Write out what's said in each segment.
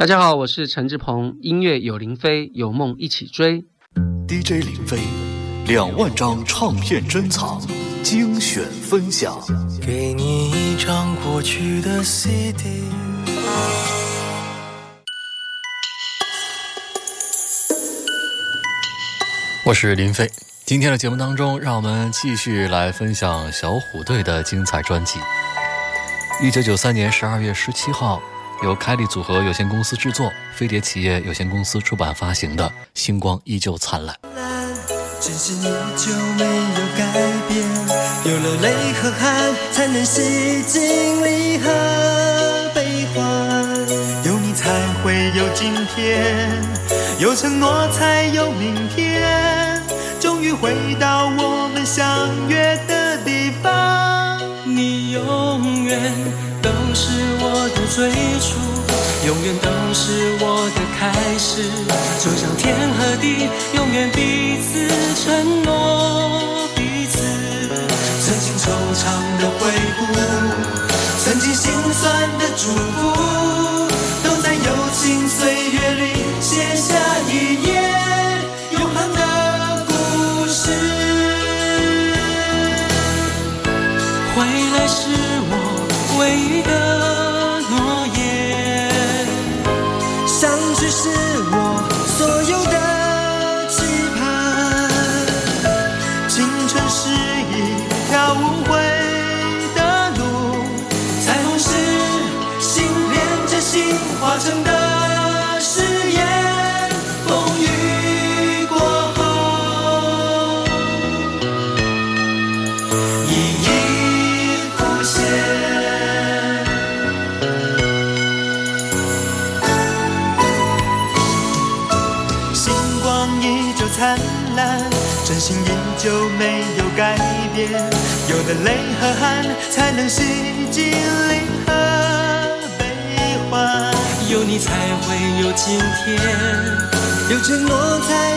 大家好，我是陈志鹏，音乐有林飞，有梦一起追。DJ 林飞，两万张唱片珍藏，精选分享。给你一张过去的 CD。我是林飞，今天的节目当中，让我们继续来分享小虎队的精彩专辑。一九九三年十二月十七号。由开利组合有限公司制作，飞碟企业有限公司出版发行的《星光依旧灿烂》。真心依旧没有改变，有了泪和汗，才能洗净离合悲欢。有你才会有今天，有承诺才有明天。终于回到我们相约的地方，你永远。都是我的最初，永远都是我的开始。就像天和地，永远彼此承诺彼此。曾经惆怅的回顾，曾经心酸的祝福，有承诺才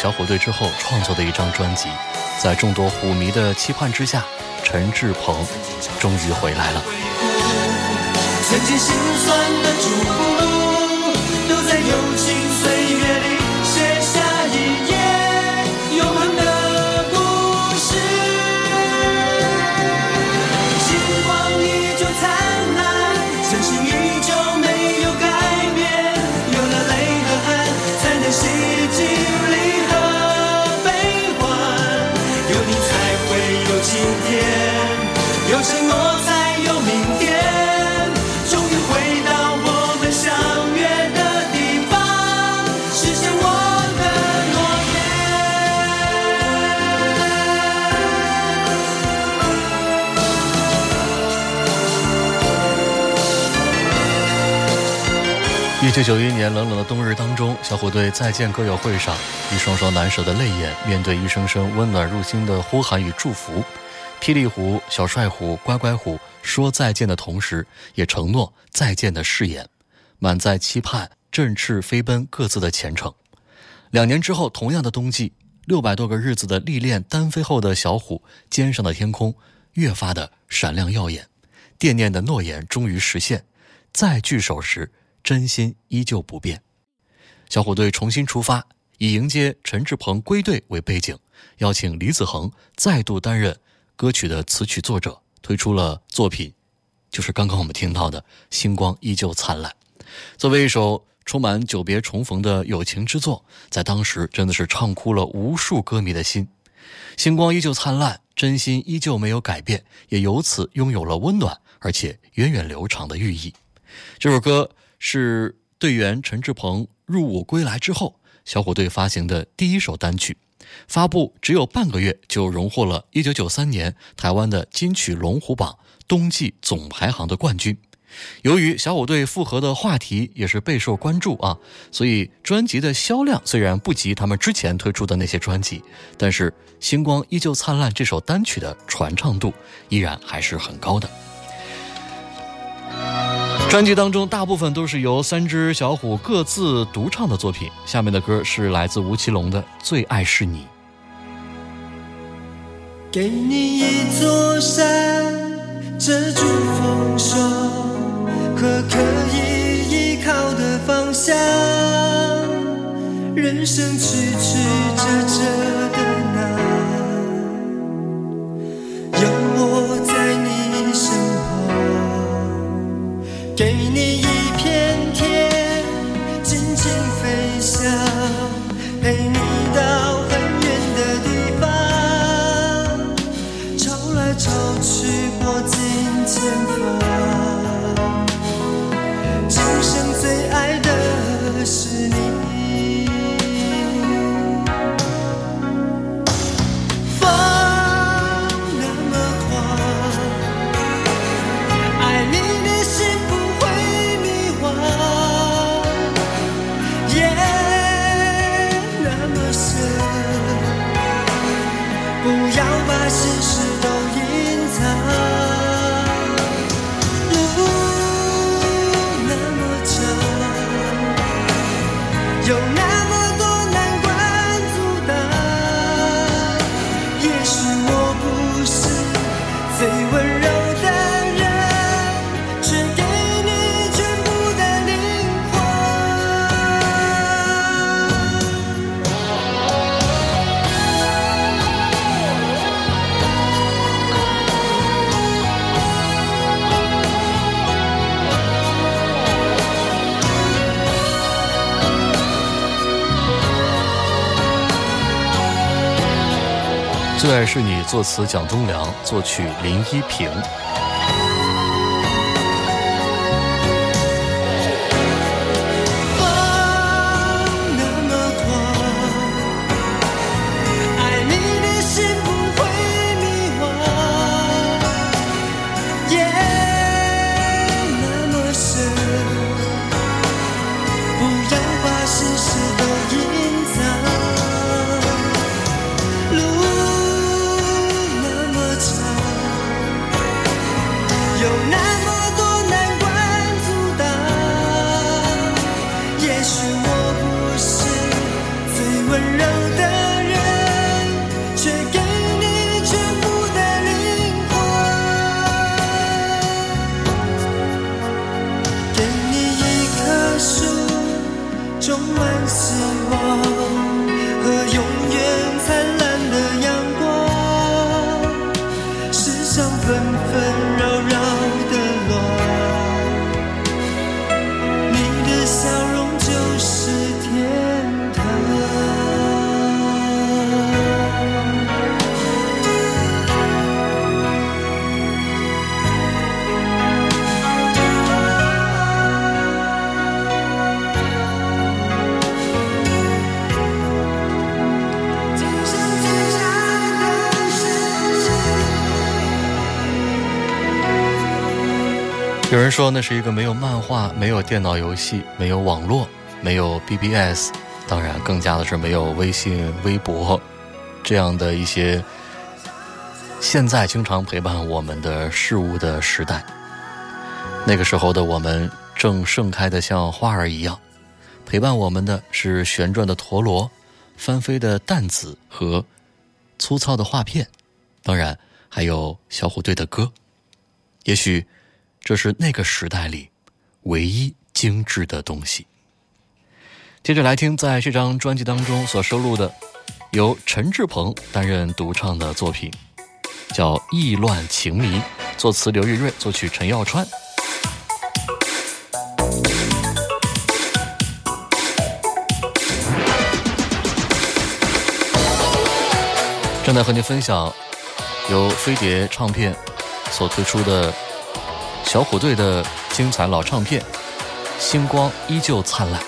小虎队之后创作的一张专辑。在众多虎迷的期盼之下，陈志朋终于回来了。曾经心酸的九一年冷冷的冬日当中，小虎队再见歌友会上，一双双难舍的泪眼，面对一声声温暖入心的呼喊与祝福。霹雳虎、小帅虎、乖乖虎说再见的同时，也承诺再见的誓言，满载期盼，振翅飞奔各自的前程。两年之后，同样的冬季，六百多个日子的历练单飞后的小虎，肩上的天空越发的闪亮耀眼，惦念的诺言终于实现，再聚首时，真心依旧不变。小虎队重新出发，以迎接陈志朋归队为背景，邀请李子恒再度担任歌曲的词曲作者，推出了作品，就是刚刚我们听到的《星光依旧灿烂》，作为一首。充满久别重逢的友情之作，在当时真的是唱哭了无数歌迷的心。星光依旧灿烂，真心依旧没有改变，也由此拥有了温暖而且源远流长的寓意。这首歌是队员陈志鹏入伍归来之后，小虎队发行的第一首单曲，发布只有半个月就荣获了一九九三年台湾的金曲龙虎榜冬季总排行的冠军。由于小虎队复合的话题也是备受关注啊，所以专辑的销量虽然不及他们之前推出的那些专辑，但是《星光依旧灿烂》这首单曲的传唱度依然还是很高的。专辑当中大部分都是由三只小虎各自独唱的作品。下面的歌是来自吴奇隆的《最爱是你》。给你一座山，遮住风霜。和可以依靠的方向，人生曲曲折折最爱是你，作词蒋东良，作曲林依萍。人说那是一个没有漫画、没有电脑游戏、没有网络、没有 BBS，当然更加的是没有微信、微博这样的一些现在经常陪伴我们的事物的时代。那个时候的我们正盛开的像花儿一样，陪伴我们的是旋转的陀螺、翻飞的弹子和粗糙的画片，当然还有小虎队的歌。也许这是那个时代里唯一精致的东西。接着来听，在这张专辑当中所收录的，由陈志朋担任独唱的作品，叫《意乱情迷》，作词刘玉瑞，作曲陈耀川。正在和您分享由飞碟唱片所推出的小虎队的精彩老唱片，《星光依旧灿烂》。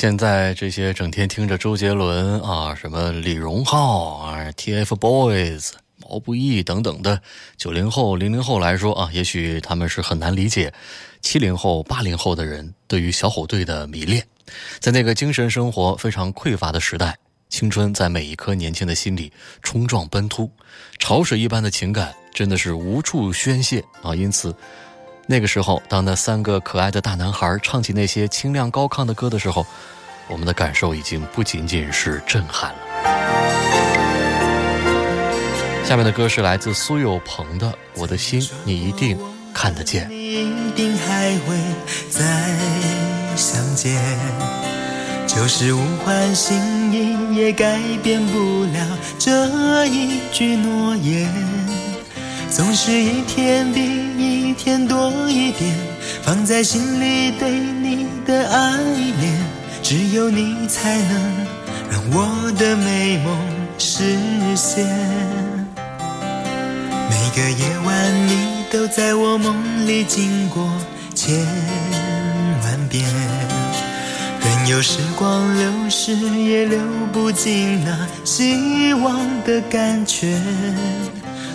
现在这些整天听着周杰伦啊、什么李荣浩啊、TFBOYS、毛不易等等的九零后、零零后来说啊，也许他们是很难理解七零后、八零后的人对于小虎队的迷恋。在那个精神生活非常匮乏的时代，青春在每一颗年轻的心里冲撞奔突，潮水一般的情感真的是无处宣泄啊！因此，那个时候，当那三个可爱的大男孩唱起那些清亮高亢的歌的时候，我们的感受已经不仅仅是震撼了。下面的歌是来自苏有朋的《我的心你一定看得见》。一定还会再相见，就是物换星移也改变不了这一句诺言。总是一天比一天多一点，放在心里对你的爱恋，只有你才能让我的美梦实现。每个夜晚，你都在我梦里经过千万遍，任由时光流逝，也流不尽那希望的感觉。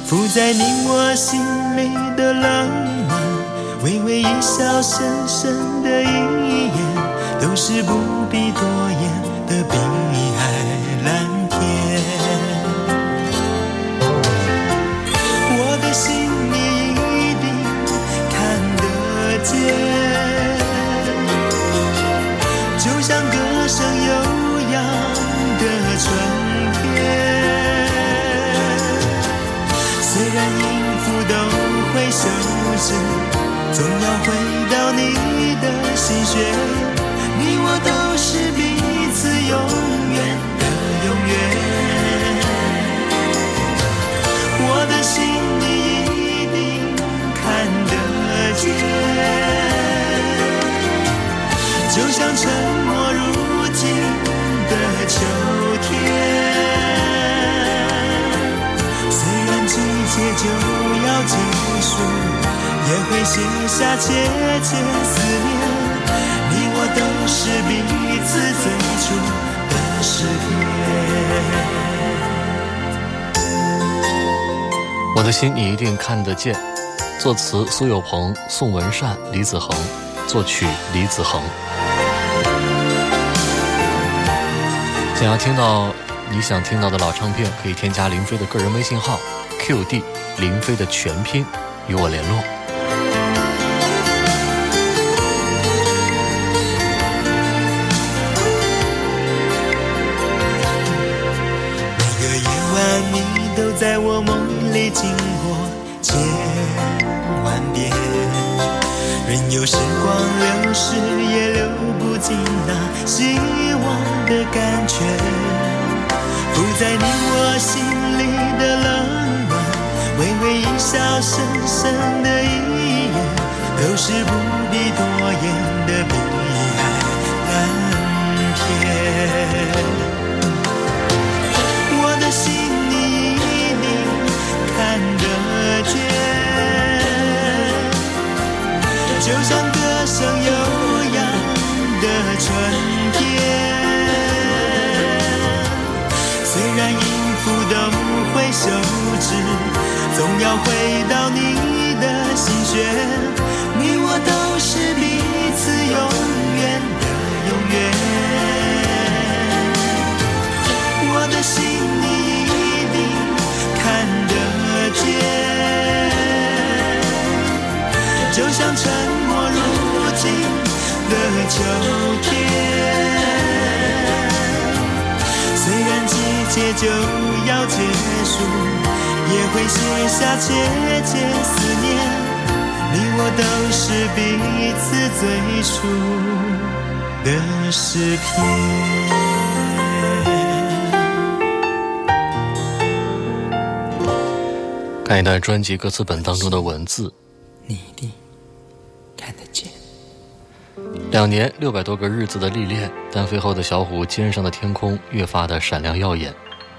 浮在你我心里的浪漫，微微一笑，深深的一眼，都是不必多言的冰看得见。作词苏有朋、宋文善、李子恒，作曲李子恒。想要听到你想听到的老唱片，可以添加林飞的个人微信号。QD 林飞的全拼，与我联络。时光流逝，也流不尽那希望的感觉，附在你我心里的冷暖。微微一笑，深深的一眼，都是不必多言的碧海蓝天。要回到你的心弦，你我都是彼此永远的永远。我的心你一定看得见，就像沉默如今的秋天。虽然季节就要结束。也会写下切切思念，你我都是彼此最初的诗篇。看一段专辑歌词本当中的文字，你一定看得见。两年六百多个日子的历练，单飞后的小虎肩上的天空越发的闪亮耀眼。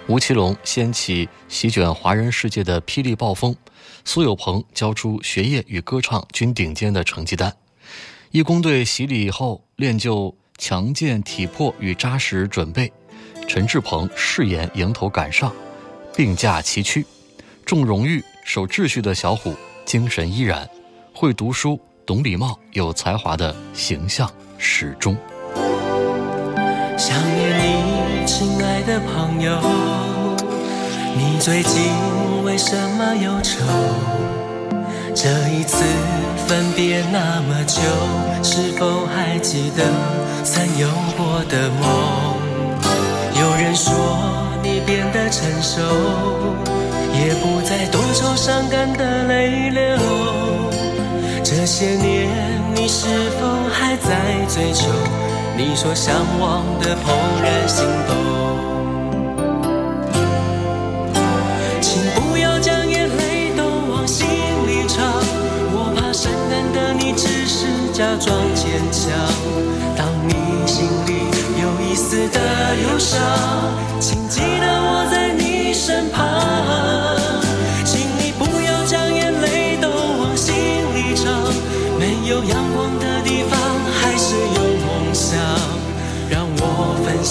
吴奇隆掀起席卷华人世界的霹雳暴风，苏有朋交出学业与歌唱均顶尖的成绩单，义工队洗礼以后练就强健体魄与扎实准备，陈志朋誓言迎头赶上，并驾齐驱，重荣誉守秩序的小虎精神依然，会读书懂礼貌有才华的形象始终。想念你，亲爱的朋友，你最近为什么忧愁？这一次分别那么久，是否还记得曾有过的梦？有人说你变得成熟，也不再多愁善感的泪流。这些年你是否还在追求？你说向往的怦然心动。请不要将眼泪都往心里藏我怕深爱的你只是假装坚强。当你心里有一丝的忧伤请记得我在你身旁。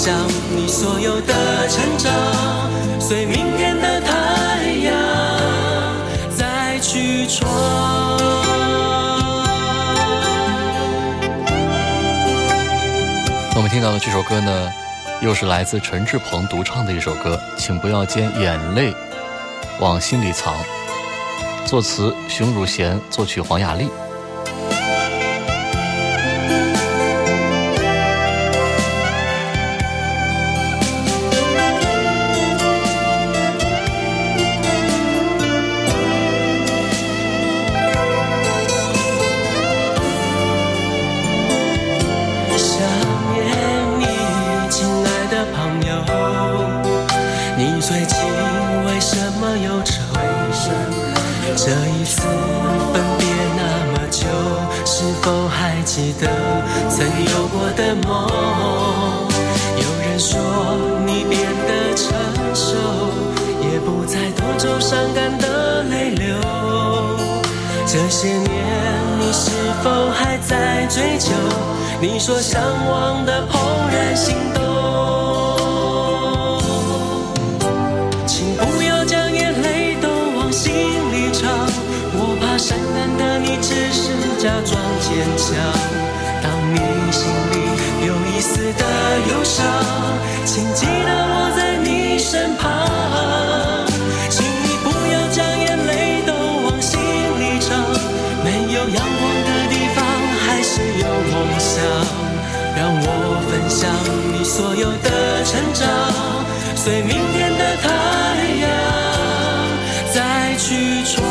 我分享你所有的成长，随明天的太阳再去闯。我们听到的这首歌呢，又是来自陈志朋独唱的一首歌，请不要将眼泪往心里藏。作词熊汝贤，作曲黄雅莉。你说向往的怦然心动？请不要将眼泪都往心里藏，我怕善良的你只是假装坚强。当你心里有一丝的忧伤，请记所有的成长，随明天的太阳再去闯。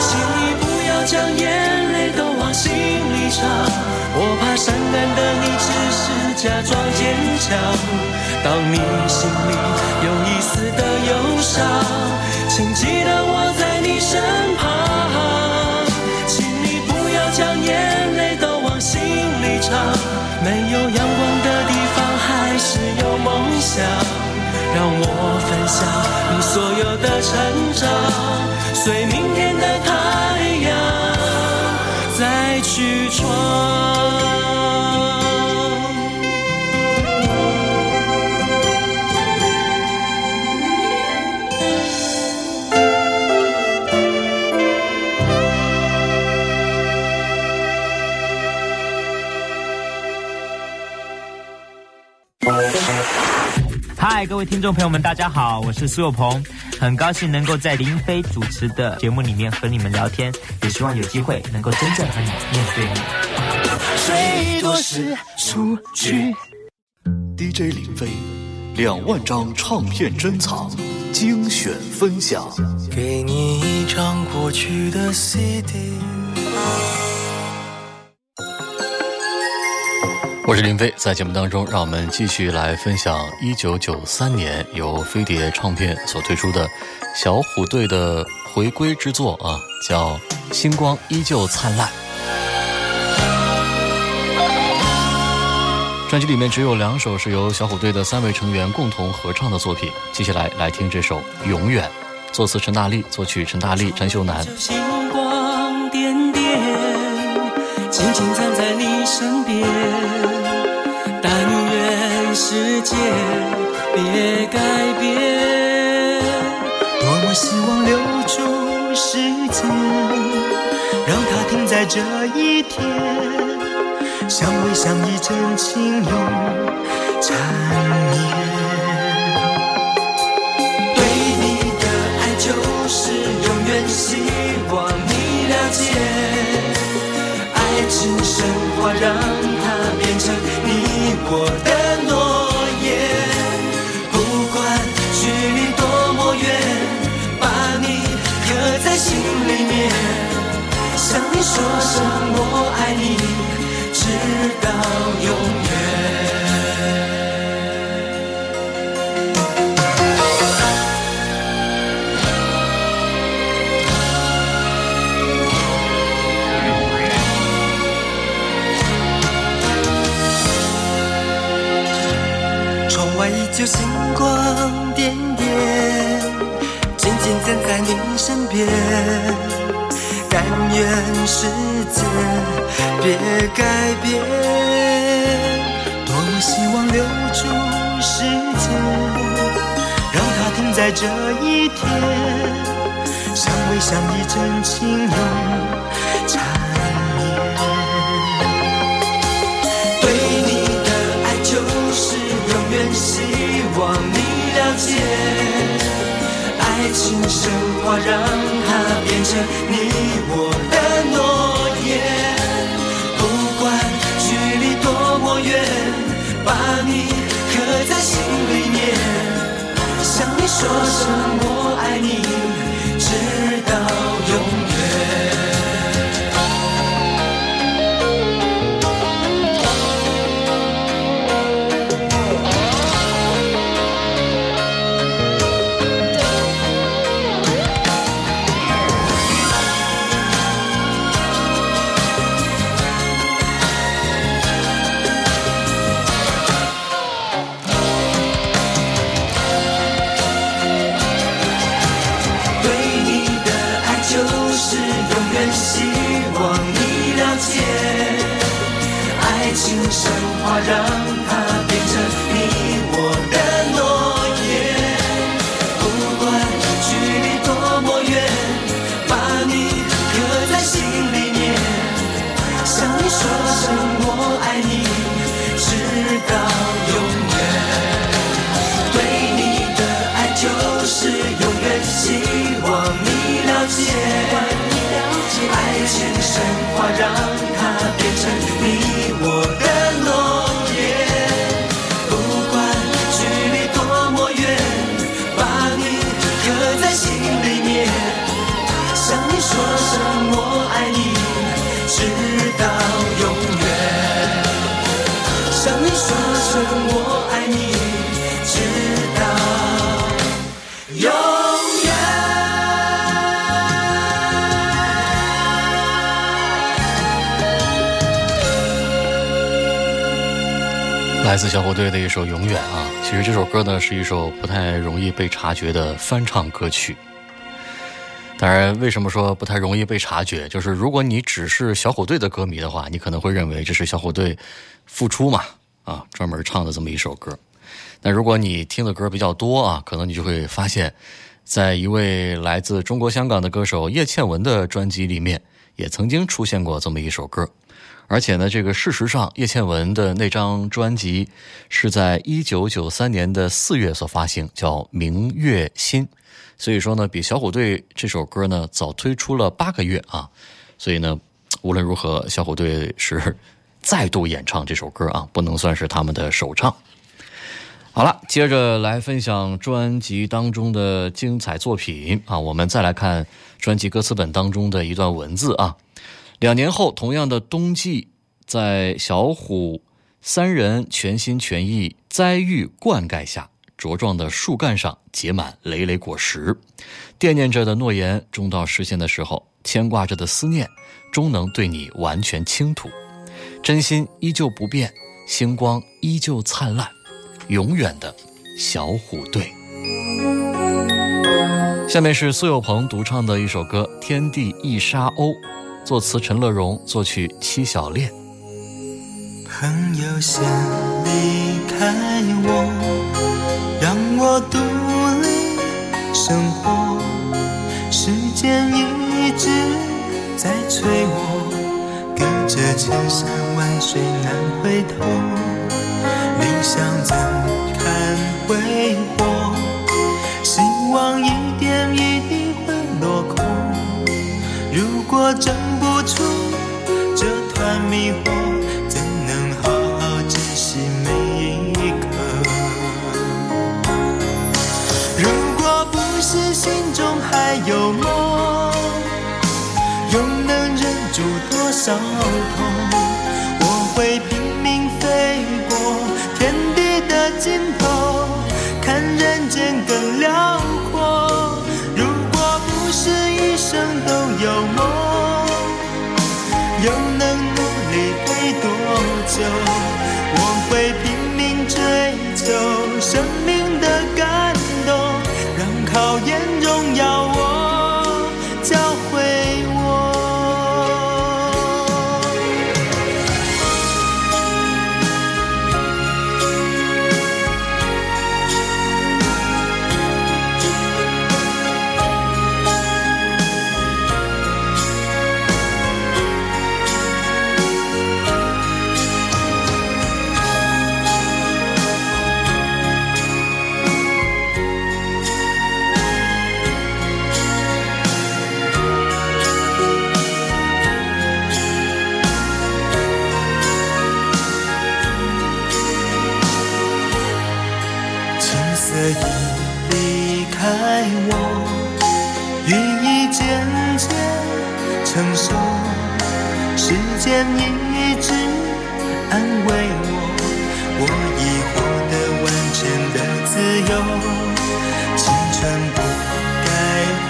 请你不要将眼泪都往心里藏。我怕伤感的你只是假装坚强，当你心里有一丝的忧伤，请记得我在你身旁。没有阳光的地方还是有梦想。让我分享你所有的成长，随明天的太阳再去闯。各位听众朋友们，大家好，我是苏有朋，很高兴能够在林飞主持的节目里面和你们聊天，也希望有机会能够真正和你面对面。最多是数据。DJ 林飞，两万张唱片珍藏，精选分享。给你一张过去的 CD。我是林飞，在节目当中，让我们继续来分享一九九三年由飞碟唱片所推出的小虎队的回归之作啊，叫《星光依旧灿烂》。专辑里面只有两首是由小虎队的三位成员共同合唱的作品，接下来来听这首《永远》，作词陈大力，作曲陈大力、陈秀楠。静静站在你身边。但愿世界别改变，多么希望留住时间，让它停在这一天，相偎相依，真情永缠让它变成你我的诺言，不管距离多么远，把你刻在心里面，向你说声我爱你，直到永远。就星光点点，静静站在你身边。但愿世界别改变，多么希望留住时间，让它停在这一天。相偎相依，真情永望你了解，爱情神话让它变成你我的诺言。不管距离多么远，把你刻在心里面，向你说声我爱你。直到永远。来自小虎队的一首《永远》啊，其实这首歌呢是一首不太容易被察觉的翻唱歌曲。当然，为什么说不太容易被察觉？就是如果你只是小虎队的歌迷的话，你可能会认为这是小虎队复出嘛啊，专门唱的这么一首歌。那如果你听的歌比较多啊，可能你就会发现，在一位来自中国香港的歌手叶倩文的专辑里面，也曾经出现过这么一首歌。而且呢，这个事实上，叶倩文的那张专辑是在一九九三年的四月所发行，叫《明月心》，所以说呢，比小虎队这首歌呢早推出了八个月啊。所以呢，无论如何，小虎队是 再度演唱这首歌啊，不能算是他们的首唱。好了，接着来分享专辑当中的精彩作品啊，我们再来看专辑歌词本当中的一段文字啊。两年后，同样的冬季，在小虎三人全心全意栽育灌溉下，茁壮的树干上结满累累果实。惦念着的诺言终到实现的时候，牵挂着的思念终能对你完全倾吐。真心依旧不变，星光依旧灿烂，永远的小虎队。下面是苏有朋独唱的一首歌《天地一沙鸥》。作词陈乐融，作曲戚小恋。朋友先离开我，让我独立生活。时间一直在催我，隔着千山万水难回头。理想怎堪挥霍？希望一点一滴会落空。如果真出这团迷惑，怎能好好珍惜每一刻？如果不是心中还有梦，又能忍住多少痛？我会拼命飞过天地的尽头，看人间更辽阔。飞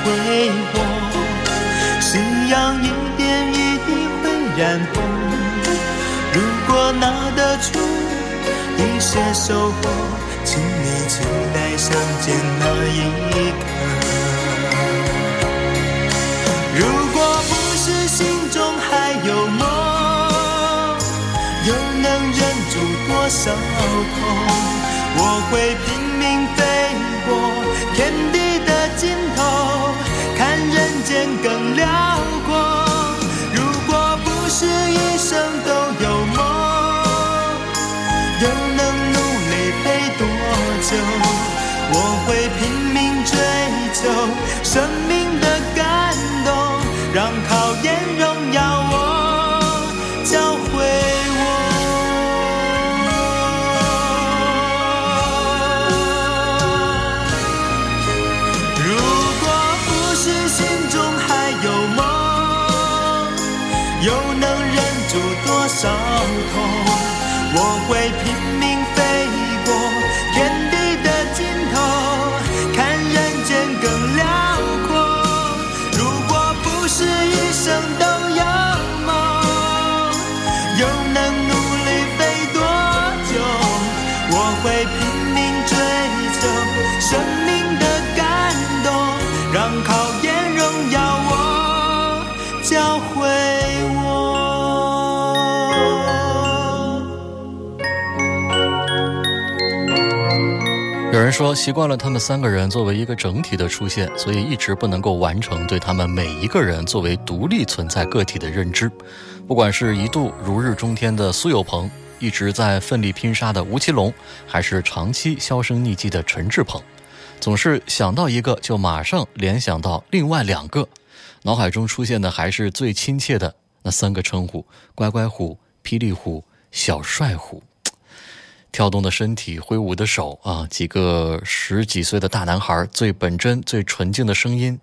该挥霍，夕阳一点一滴会染红。如果拿得出一些收获，请你期待相见那一刻。如果不是心中还有梦，又能忍住多少痛？我会拼命飞过天辽阔。如果不是一生都有梦，又能努力陪多久？我会拼命追求生命的感动，让考验说，习惯了他们三个人作为一个整体的出现，所以一直不能够完成对他们每一个人作为独立存在个体的认知。不管是一度如日中天的苏有朋，一直在奋力拼杀的吴奇隆，还是长期销声匿迹的陈志朋，总是想到一个就马上联想到另外两个，脑海中出现的还是最亲切的那三个称呼：乖乖虎、霹雳虎、小帅虎。跳动的身体，挥舞的手啊，几个十几岁的大男孩，最本真、最纯净的声音，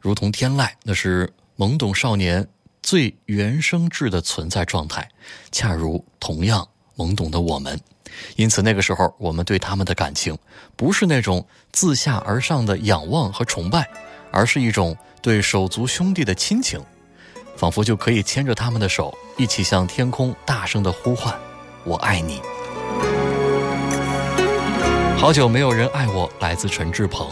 如同天籁，那是懵懂少年最原生质的存在状态，恰如同样懵懂的我们。因此，那个时候我们对他们的感情，不是那种自下而上的仰望和崇拜，而是一种对手足兄弟的亲情，仿佛就可以牵着他们的手，一起向天空大声的呼唤：“我爱你。”好久没有人爱我，来自陈志鹏。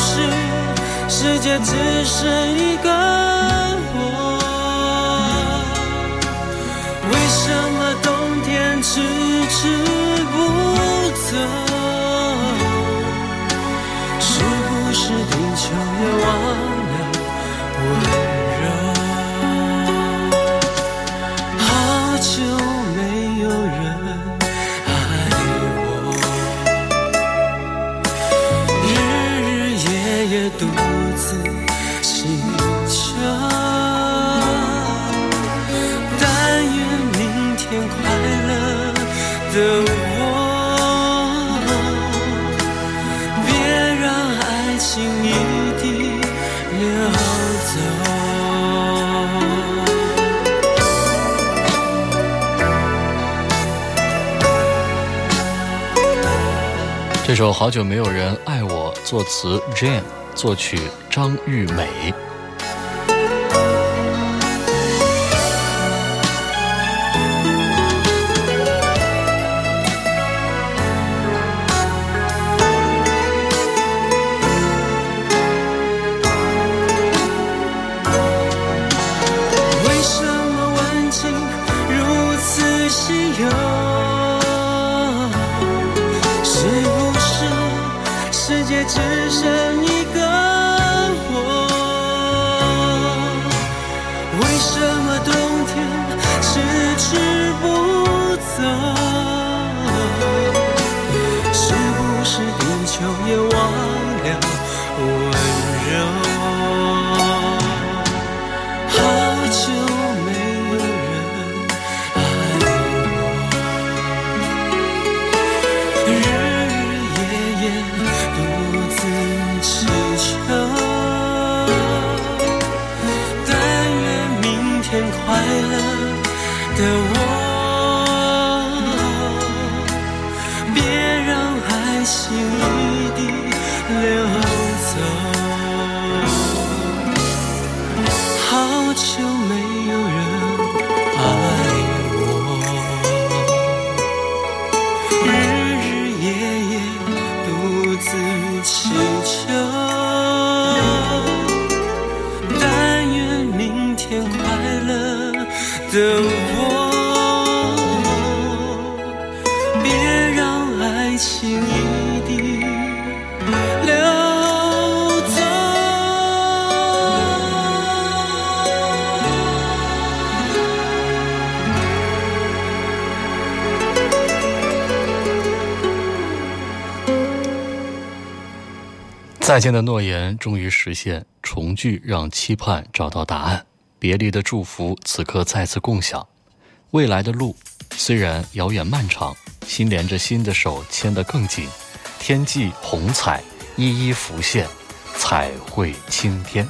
是世界只剩一个我？为什么冬天迟迟不走？是不是地球也忘首《好久没有人爱我》，作词 Jane，作曲张玉美。等我别让爱情一滴流再见的诺言终于实现，重聚让期盼找到答案，别离的祝福此刻再次共享。未来的路虽然遥远漫长，心连着心的手牵得更紧。天际虹彩一一浮现，彩绘青天。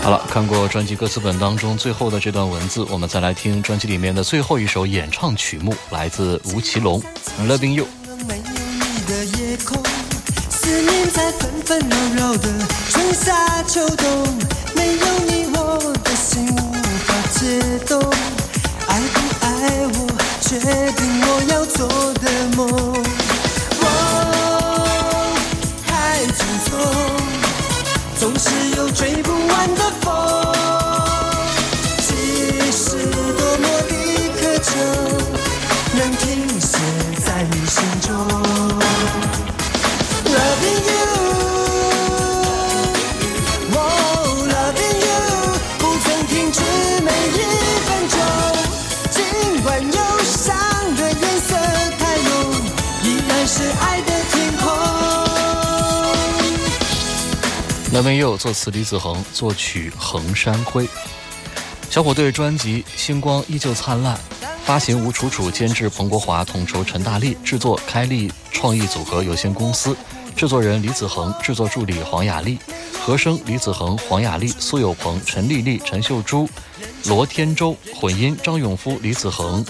好了，看过专辑歌词本当中最后的这段文字，我们再来听专辑里面的最后一首演唱曲目，来自吴奇隆，《Loving You》。纷纷扰扰的春夏秋冬，没有你我的心无法解冻。爱不爱我，决定我要做的梦。我太匆匆，总是有追不完的风。即使多么的渴求，能停那边又作词李子恒，作曲横山辉。小虎队专辑《星光依旧灿烂》，发行吴楚楚，监制彭国华，统筹陈大力，制作开立创意组合有限公司，制作人李子恒，制作助理黄雅丽，和声李子恒、黄雅丽、苏有朋、陈丽丽、陈秀珠、罗天舟，混音张永夫、李子恒、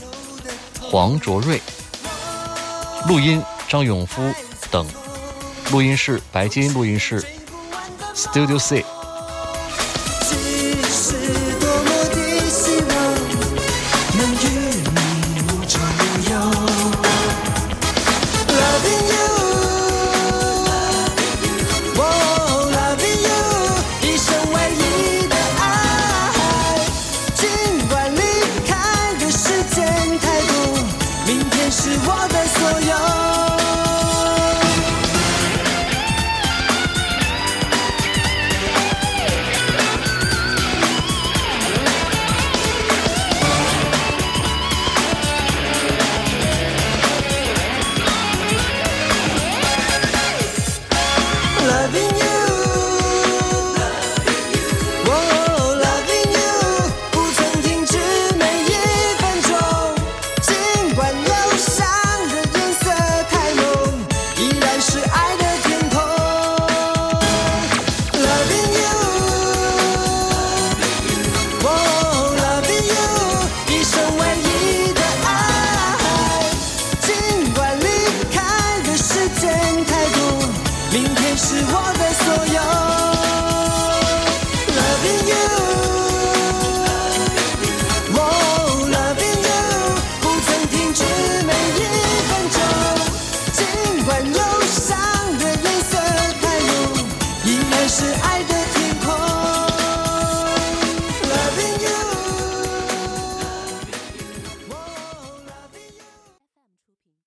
黄卓瑞，录音张永夫等，录音室白金录音室。Studio C。是我的。